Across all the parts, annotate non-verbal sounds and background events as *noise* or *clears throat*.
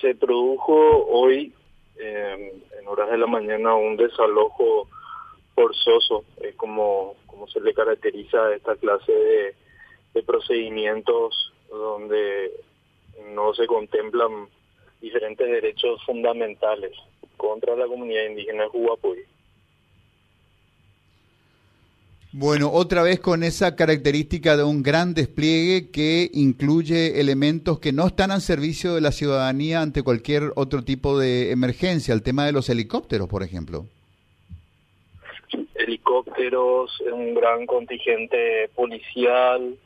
se produjo hoy, en horas de la mañana, un desalojo forzoso, es como, como se le caracteriza a esta clase de, procedimientos donde no se contemplan diferentes derechos fundamentales contra la comunidad indígena de. Bueno, otra vez con esa característica de un gran despliegue que incluye elementos que no están al servicio de la ciudadanía ante cualquier otro tipo de emergencia, el tema de los helicópteros, por ejemplo. Helicópteros, un gran contingente policial,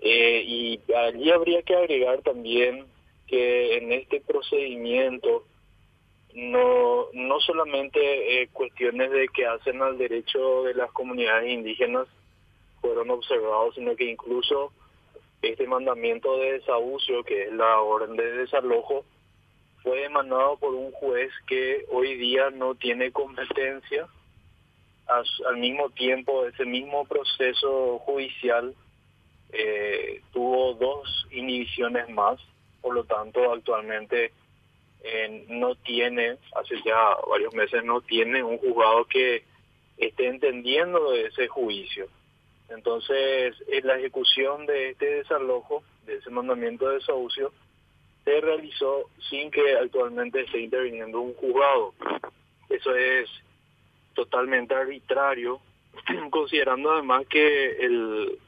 eh, y allí habría que agregar también que en este procedimiento no, no solamente eh, cuestiones de que hacen al derecho de las comunidades indígenas fueron observados, sino que incluso este mandamiento de desahucio, que es la orden de desalojo, fue emanado por un juez que hoy día no tiene competencia. al mismo tiempo, ese mismo proceso judicial eh, tuvo dos inhibiciones más, por lo tanto actualmente eh, no tiene, hace ya varios meses no tiene un juzgado que esté entendiendo de ese juicio. Entonces, en la ejecución de este desalojo, de ese mandamiento de desahucio, se realizó sin que actualmente esté interviniendo un juzgado. Eso es totalmente arbitrario, *clears throat* considerando además que el,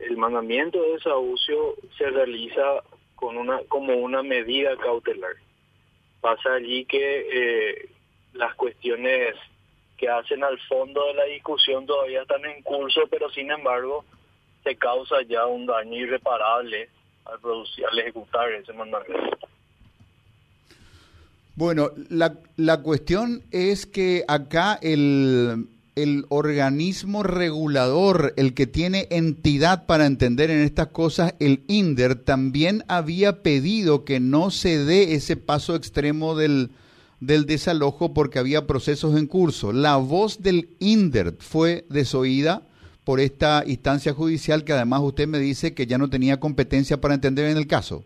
el mandamiento de desahucio se realiza con una como una medida cautelar. Pasa allí que eh, las cuestiones que hacen al fondo de la discusión todavía están en curso, pero sin embargo se causa ya un daño irreparable al producir, al ejecutar ese mandamiento. Bueno, la, la cuestión es que acá el, el organismo regulador, el que tiene entidad para entender en estas cosas, el INDER, también había pedido que no se dé ese paso extremo del, del desalojo porque había procesos en curso. La voz del INDER fue desoída por esta instancia judicial que además usted me dice que ya no tenía competencia para entender en el caso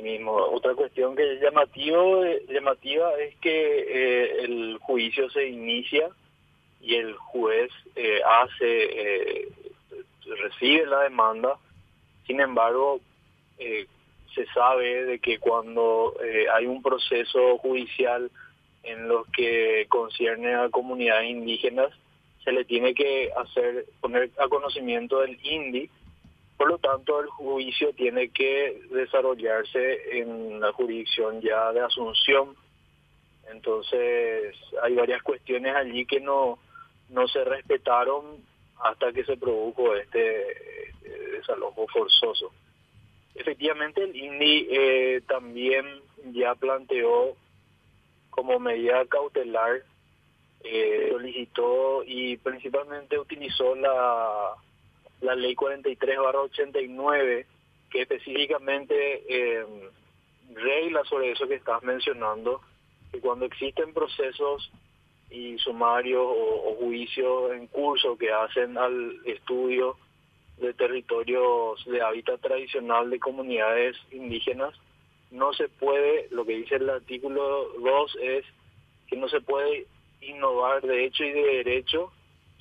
mismo. Otra cuestión que es llamativo, llamativa es que eh, el juicio se inicia y el juez eh, hace, eh, recibe la demanda, sin embargo, se sabe de que cuando hay un proceso judicial en los que concierne a comunidades indígenas, se le tiene que hacer, poner a conocimiento del INDI, por lo tanto, el juicio tiene que desarrollarse en la jurisdicción ya de Asunción. Entonces, hay varias cuestiones allí que no, no se respetaron hasta que se produjo este, este desalojo forzoso. Efectivamente, el INDI eh, también ya planteó como medida cautelar, eh, solicitó y principalmente utilizó la la ley 43 89, que específicamente eh, regla sobre eso que estás mencionando, que cuando existen procesos y sumarios o, juicios en curso que hacen al estudio de territorios de hábitat tradicional de comunidades indígenas, no se puede, lo que dice el artículo 2 es que no se puede innovar de hecho y de derecho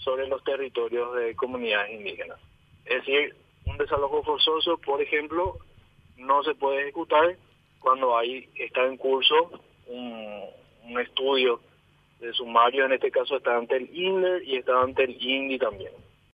sobre los territorios de comunidades indígenas. Es decir, un desalojo forzoso, por ejemplo, no se puede ejecutar cuando hay está en curso un, estudio de sumario, en este caso está ante el INDER y está ante el INDI también.